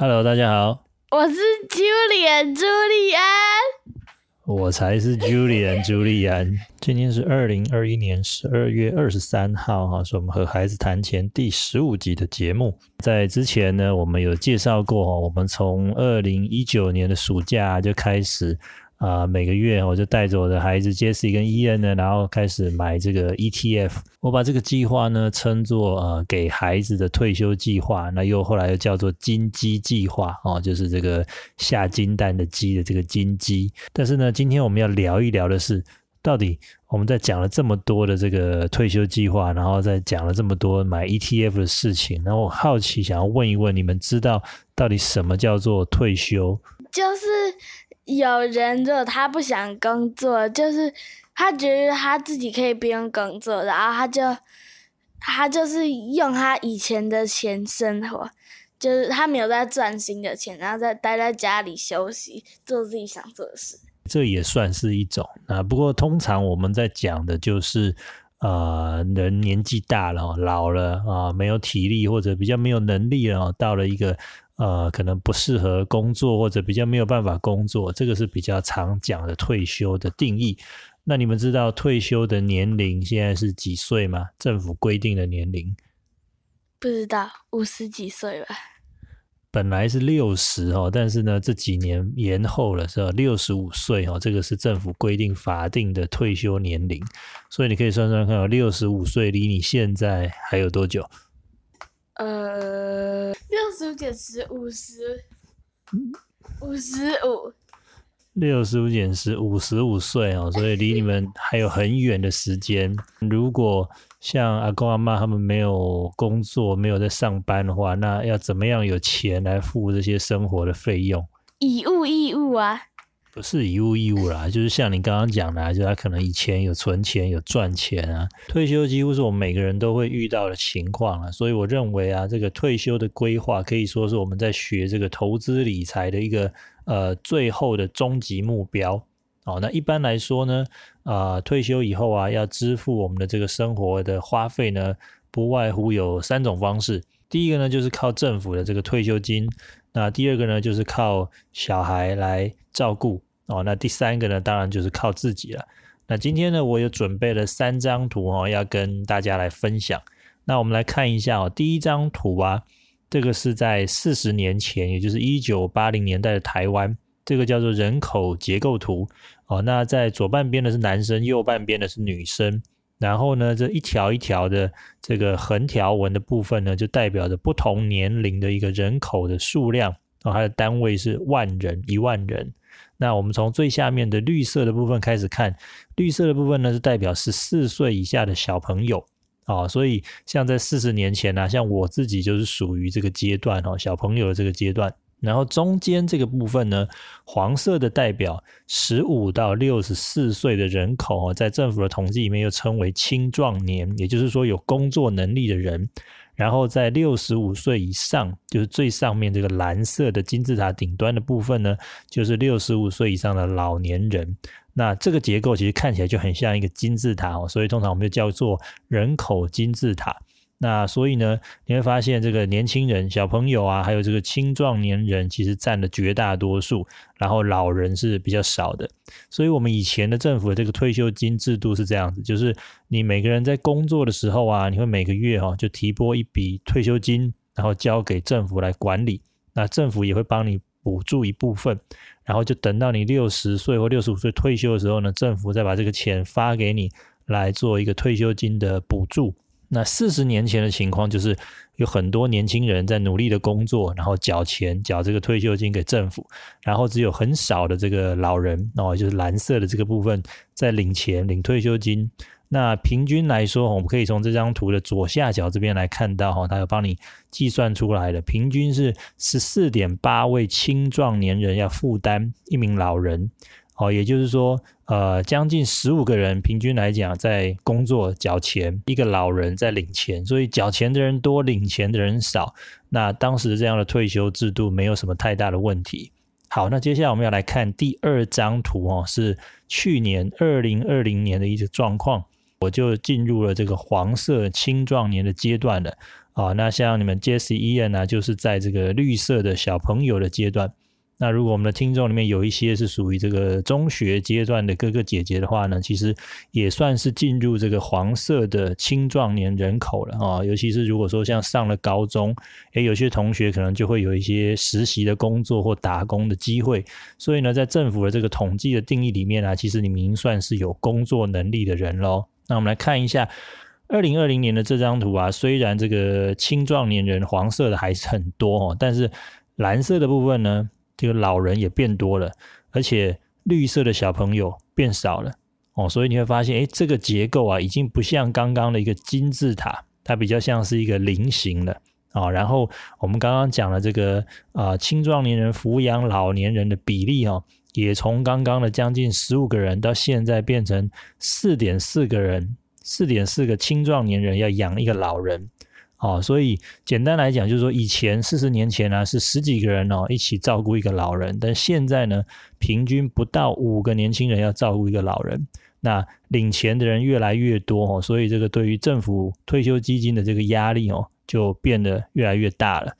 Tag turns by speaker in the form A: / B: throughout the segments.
A: Hello，大家好，
B: 我是 Julian 朱利安。
A: 我才是 Julian 朱利安。今天是二零二一年十二月二十三号，哈，是我们和孩子谈钱第十五集的节目。在之前呢，我们有介绍过，我们从二零一九年的暑假就开始。啊，每个月我就带着我的孩子 Jesse 跟 Ian 呢，然后开始买这个 ETF。我把这个计划呢称作呃给孩子的退休计划，那又后来又叫做金鸡计划哦，就是这个下金蛋的鸡的这个金鸡。但是呢，今天我们要聊一聊的是，到底我们在讲了这么多的这个退休计划，然后再讲了这么多买 ETF 的事情，然后我好奇想要问一问，你们知道到底什么叫做退休？
B: 就是。有人如果他不想工作，就是他觉得他自己可以不用工作，然后他就他就是用他以前的钱生活，就是他没有在赚新的钱，然后再待在家里休息，做自己想做的事。
A: 这也算是一种啊。不过通常我们在讲的就是，呃，人年纪大了，老了啊，没有体力或者比较没有能力了，到了一个。呃，可能不适合工作，或者比较没有办法工作，这个是比较常讲的退休的定义。那你们知道退休的年龄现在是几岁吗？政府规定的年龄？
B: 不知道，五十几岁吧。
A: 本来是六十哦，但是呢，这几年延后了，是吧？六十五岁哦，这个是政府规定法定的退休年龄。所以你可以算算看，六十五岁离你现在还有多久？
B: 呃，六十五减十，五十，五十五。
A: 六十五减十，五十五岁哦，所以离你们还有很远的时间。如果像阿公阿妈他们没有工作，没有在上班的话，那要怎么样有钱来付这些生活的费用？
B: 以物易物啊。
A: 是以物易物啦，就是像你刚刚讲的，就他可能以前有存钱、有赚钱啊。退休几乎是我们每个人都会遇到的情况啊，所以我认为啊，这个退休的规划可以说是我们在学这个投资理财的一个呃最后的终极目标。哦，那一般来说呢，啊，退休以后啊，要支付我们的这个生活的花费呢，不外乎有三种方式。第一个呢，就是靠政府的这个退休金。那第二个呢，就是靠小孩来照顾哦。那第三个呢，当然就是靠自己了。那今天呢，我有准备了三张图哦，要跟大家来分享。那我们来看一下哦，第一张图啊，这个是在四十年前，也就是一九八零年代的台湾，这个叫做人口结构图哦。那在左半边的是男生，右半边的是女生。然后呢，这一条一条的这个横条纹的部分呢，就代表着不同年龄的一个人口的数量哦，它的单位是万人，一万人。那我们从最下面的绿色的部分开始看，绿色的部分呢是代表十四岁以下的小朋友啊，所以像在四十年前呢，像我自己就是属于这个阶段哦，小朋友的这个阶段。然后中间这个部分呢，黄色的代表十五到六十四岁的人口哦，在政府的统计里面又称为青壮年，也就是说有工作能力的人。然后在六十五岁以上，就是最上面这个蓝色的金字塔顶端的部分呢，就是六十五岁以上的老年人。那这个结构其实看起来就很像一个金字塔哦，所以通常我们就叫做人口金字塔。那所以呢，你会发现这个年轻人、小朋友啊，还有这个青壮年人，其实占了绝大多数，然后老人是比较少的。所以，我们以前的政府的这个退休金制度是这样子，就是你每个人在工作的时候啊，你会每个月哈就提拨一笔退休金，然后交给政府来管理。那政府也会帮你补助一部分，然后就等到你六十岁或六十五岁退休的时候呢，政府再把这个钱发给你来做一个退休金的补助。那四十年前的情况就是，有很多年轻人在努力的工作，然后缴钱缴这个退休金给政府，然后只有很少的这个老人哦，就是蓝色的这个部分在领钱领退休金。那平均来说，我们可以从这张图的左下角这边来看到哈，它有帮你计算出来的，平均是十四点八位青壮年人要负担一名老人。哦，也就是说，呃，将近十五个人平均来讲在工作缴钱，一个老人在领钱，所以缴钱的人多，领钱的人少。那当时这样的退休制度没有什么太大的问题。好，那接下来我们要来看第二张图哦，是去年二零二零年的一个状况，我就进入了这个黄色青壮年的阶段了。啊，那像你们 Jesse Ian 呢，就是在这个绿色的小朋友的阶段。那如果我们的听众里面有一些是属于这个中学阶段的哥哥姐姐的话呢，其实也算是进入这个黄色的青壮年人口了啊。尤其是如果说像上了高中，诶，有些同学可能就会有一些实习的工作或打工的机会。所以呢，在政府的这个统计的定义里面啊，其实你们已经算是有工作能力的人喽。那我们来看一下二零二零年的这张图啊，虽然这个青壮年人黄色的还是很多哦，但是蓝色的部分呢？这个老人也变多了，而且绿色的小朋友变少了哦，所以你会发现，哎，这个结构啊，已经不像刚刚的一个金字塔，它比较像是一个菱形的啊。然后我们刚刚讲了这个啊，青壮年人抚养老年人的比例哦，也从刚刚的将近十五个人，到现在变成四点四个人，四点四个青壮年人要养一个老人。哦，所以简单来讲，就是说以前四十年前呢是十几个人哦一起照顾一个老人，但现在呢平均不到五个年轻人要照顾一个老人。那领钱的人越来越多哦，所以这个对于政府退休基金的这个压力哦就变得越来越大了。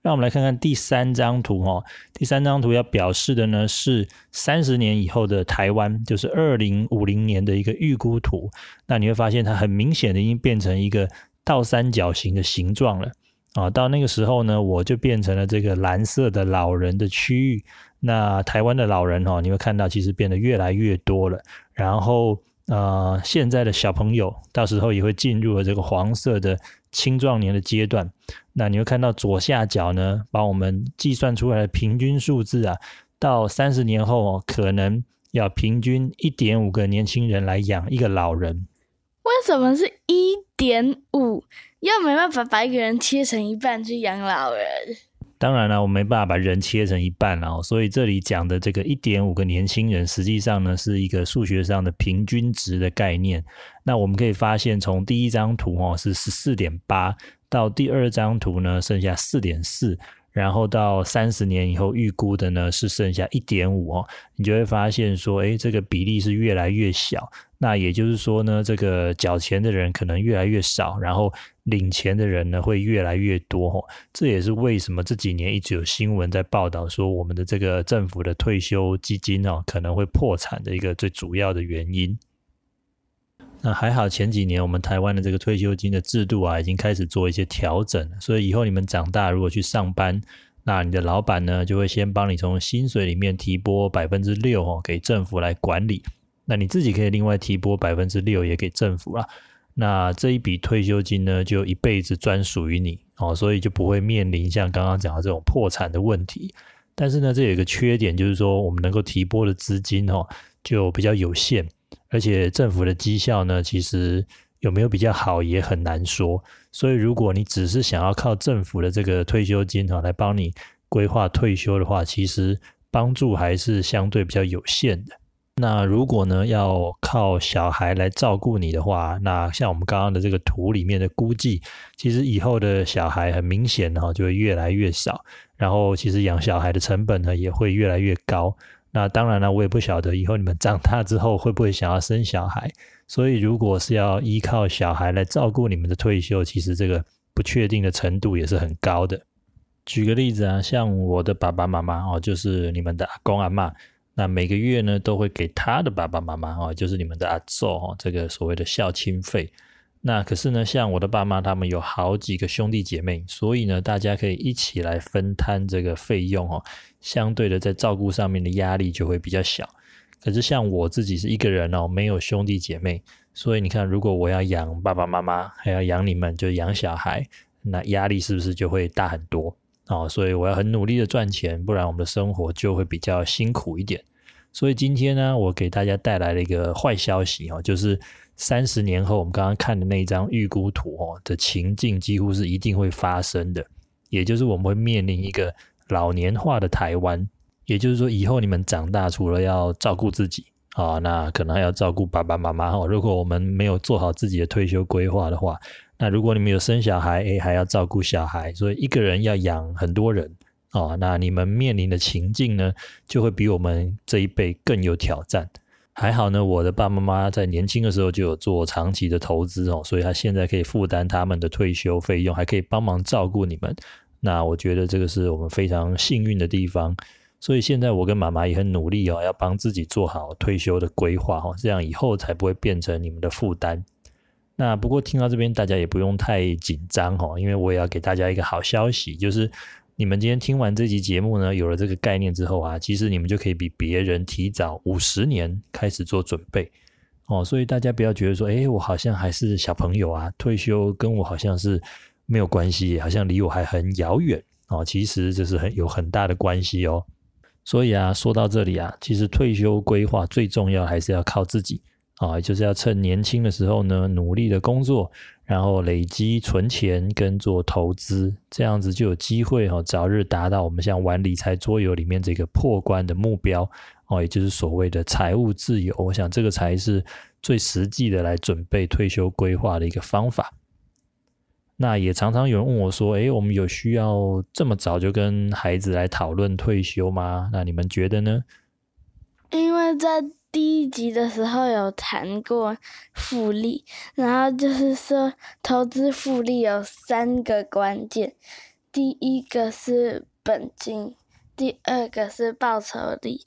A: 让我们来看看第三张图哦，第三张图要表示的呢是三十年以后的台湾，就是二零五零年的一个预估图。那你会发现它很明显的已经变成一个。倒三角形的形状了啊！到那个时候呢，我就变成了这个蓝色的老人的区域。那台湾的老人哈，你会看到其实变得越来越多了。然后呃，现在的小朋友到时候也会进入了这个黄色的青壮年的阶段。那你会看到左下角呢，把我们计算出来的平均数字啊，到三十年后哦，可能要平均一点五个年轻人来养一个老人。
B: 怎么是一点五？又没办法把一个人切成一半去养老人。
A: 当然了，我没办法把人切成一半哦，所以这里讲的这个一点五个年轻人，实际上呢是一个数学上的平均值的概念。那我们可以发现，从第一张图哦是十四点八，到第二张图呢剩下四点四。然后到三十年以后预估的呢是剩下一点五哦，你就会发现说，哎，这个比例是越来越小。那也就是说呢，这个缴钱的人可能越来越少，然后领钱的人呢会越来越多哦。这也是为什么这几年一直有新闻在报道说，我们的这个政府的退休基金哦可能会破产的一个最主要的原因。那还好，前几年我们台湾的这个退休金的制度啊，已经开始做一些调整，所以以后你们长大如果去上班，那你的老板呢就会先帮你从薪水里面提拨百分之六哦，给政府来管理。那你自己可以另外提拨百分之六也给政府啦。那这一笔退休金呢，就一辈子专属于你哦，所以就不会面临像刚刚讲的这种破产的问题。但是呢，这有一个缺点，就是说我们能够提拨的资金哦，就比较有限。而且政府的绩效呢，其实有没有比较好也很难说。所以如果你只是想要靠政府的这个退休金哈来帮你规划退休的话，其实帮助还是相对比较有限的。那如果呢要靠小孩来照顾你的话，那像我们刚刚的这个图里面的估计，其实以后的小孩很明显哈就会越来越少，然后其实养小孩的成本呢也会越来越高。那当然了，我也不晓得以后你们长大之后会不会想要生小孩，所以如果是要依靠小孩来照顾你们的退休，其实这个不确定的程度也是很高的。举个例子啊，像我的爸爸妈妈哦，就是你们的阿公阿妈，那每个月呢都会给他的爸爸妈妈哦，就是你们的阿祖哦，这个所谓的孝亲费。那可是呢，像我的爸妈他们有好几个兄弟姐妹，所以呢，大家可以一起来分摊这个费用哦。相对的，在照顾上面的压力就会比较小。可是像我自己是一个人哦，没有兄弟姐妹，所以你看，如果我要养爸爸妈妈，还要养你们，就养小孩，那压力是不是就会大很多哦？所以我要很努力的赚钱，不然我们的生活就会比较辛苦一点。所以今天呢，我给大家带来了一个坏消息哦，就是。三十年后，我们刚刚看的那张预估图哦的情境，几乎是一定会发生的。也就是我们会面临一个老年化的台湾。也就是说，以后你们长大，除了要照顾自己啊，那可能还要照顾爸爸妈妈哈。如果我们没有做好自己的退休规划的话，那如果你们有生小孩，诶，还要照顾小孩，所以一个人要养很多人哦。那你们面临的情境呢，就会比我们这一辈更有挑战。还好呢，我的爸爸妈妈在年轻的时候就有做长期的投资哦，所以他现在可以负担他们的退休费用，还可以帮忙照顾你们。那我觉得这个是我们非常幸运的地方。所以现在我跟妈妈也很努力哦，要帮自己做好退休的规划哦，这样以后才不会变成你们的负担。那不过听到这边，大家也不用太紧张哦，因为我也要给大家一个好消息，就是。你们今天听完这集节目呢，有了这个概念之后啊，其实你们就可以比别人提早五十年开始做准备哦。所以大家不要觉得说，哎，我好像还是小朋友啊，退休跟我好像是没有关系，好像离我还很遥远哦。其实这是很有很大的关系哦。所以啊，说到这里啊，其实退休规划最重要还是要靠自己啊，就是要趁年轻的时候呢，努力的工作。然后累积存钱跟做投资，这样子就有机会哈，早日达到我们像玩理财桌游里面这个破关的目标哦，也就是所谓的财务自由。我想这个才是最实际的来准备退休规划的一个方法。那也常常有人问我说：“诶，我们有需要这么早就跟孩子来讨论退休吗？”那你们觉得呢？
B: 因为在第一集的时候有谈过复利，然后就是说投资复利有三个关键，第一个是本金，第二个是报酬率，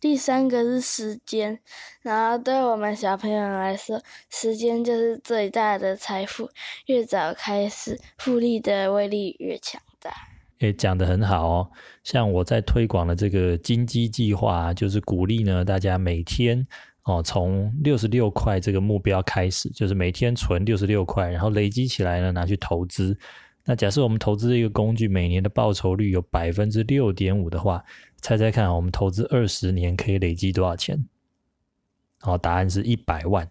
B: 第三个是时间。然后对我们小朋友来说，时间就是最大的财富，越早开始，复利的威力越强大。
A: 诶，讲的很好哦。像我在推广的这个金鸡计划，就是鼓励呢大家每天哦，从六十六块这个目标开始，就是每天存六十六块，然后累积起来呢拿去投资。那假设我们投资一个工具，每年的报酬率有百分之六点五的话，猜猜看，我们投资二十年可以累积多少钱？哦，答案是一百万。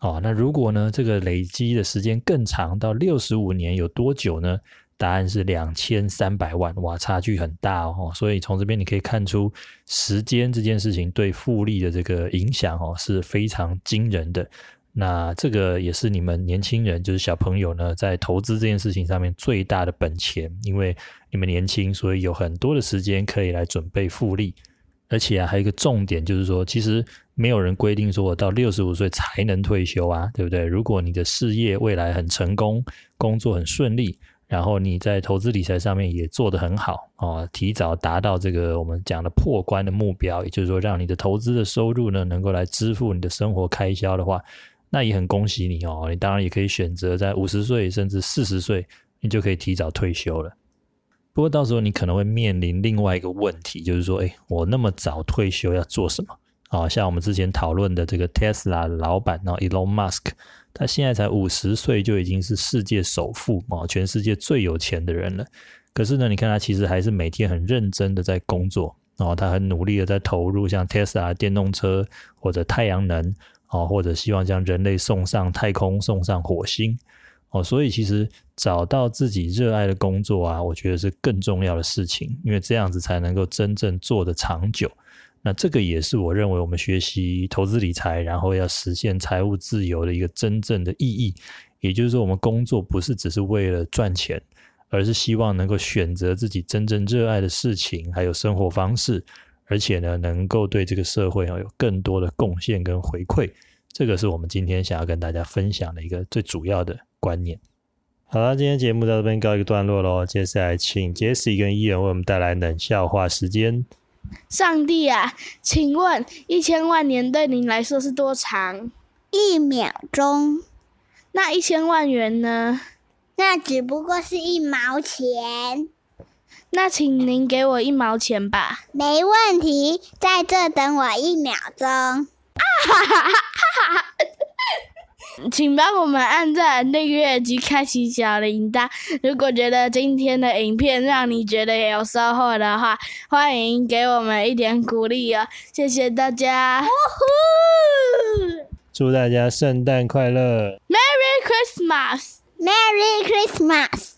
A: 哦，那如果呢这个累积的时间更长，到六十五年，有多久呢？答案是两千三百万，哇，差距很大哦。所以从这边你可以看出，时间这件事情对复利的这个影响哦是非常惊人的。那这个也是你们年轻人，就是小朋友呢，在投资这件事情上面最大的本钱，因为你们年轻，所以有很多的时间可以来准备复利。而且啊，还有一个重点就是说，其实没有人规定说我到六十五岁才能退休啊，对不对？如果你的事业未来很成功，工作很顺利。然后你在投资理财上面也做得很好啊，提早达到这个我们讲的破关的目标，也就是说让你的投资的收入呢能够来支付你的生活开销的话，那也很恭喜你哦。你当然也可以选择在五十岁甚至四十岁，你就可以提早退休了。不过到时候你可能会面临另外一个问题，就是说，哎，我那么早退休要做什么？啊，像我们之前讨论的这个 Tesla 老板呢，Elon Musk。他现在才五十岁，就已经是世界首富啊，全世界最有钱的人了。可是呢，你看他其实还是每天很认真的在工作然后，他很努力的在投入像 Tesla 电动车或者太阳能哦，或者希望将人类送上太空、送上火星哦。所以其实找到自己热爱的工作啊，我觉得是更重要的事情，因为这样子才能够真正做得长久。那这个也是我认为我们学习投资理财，然后要实现财务自由的一个真正的意义。也就是说，我们工作不是只是为了赚钱，而是希望能够选择自己真正热爱的事情，还有生活方式，而且呢，能够对这个社会啊有更多的贡献跟回馈。这个是我们今天想要跟大家分享的一个最主要的观念。好了，今天节目到这边告一个段落喽。接下来请杰西跟伊人为我们带来冷笑话时间。
B: 上帝啊，请问一千万年对您来说是多长？
C: 一秒钟。
B: 那一千万元呢？
C: 那只不过是一毛钱。
B: 那请您给我一毛钱吧。
C: 没问题，在这等我一秒钟。啊哈哈哈！
B: 请帮我们按赞、订阅及开启小铃铛。如果觉得今天的影片让你觉得有收获的话，欢迎给我们一点鼓励哦！谢谢大家！
A: 祝大家圣诞快乐
B: ，Merry Christmas，Merry
C: Christmas。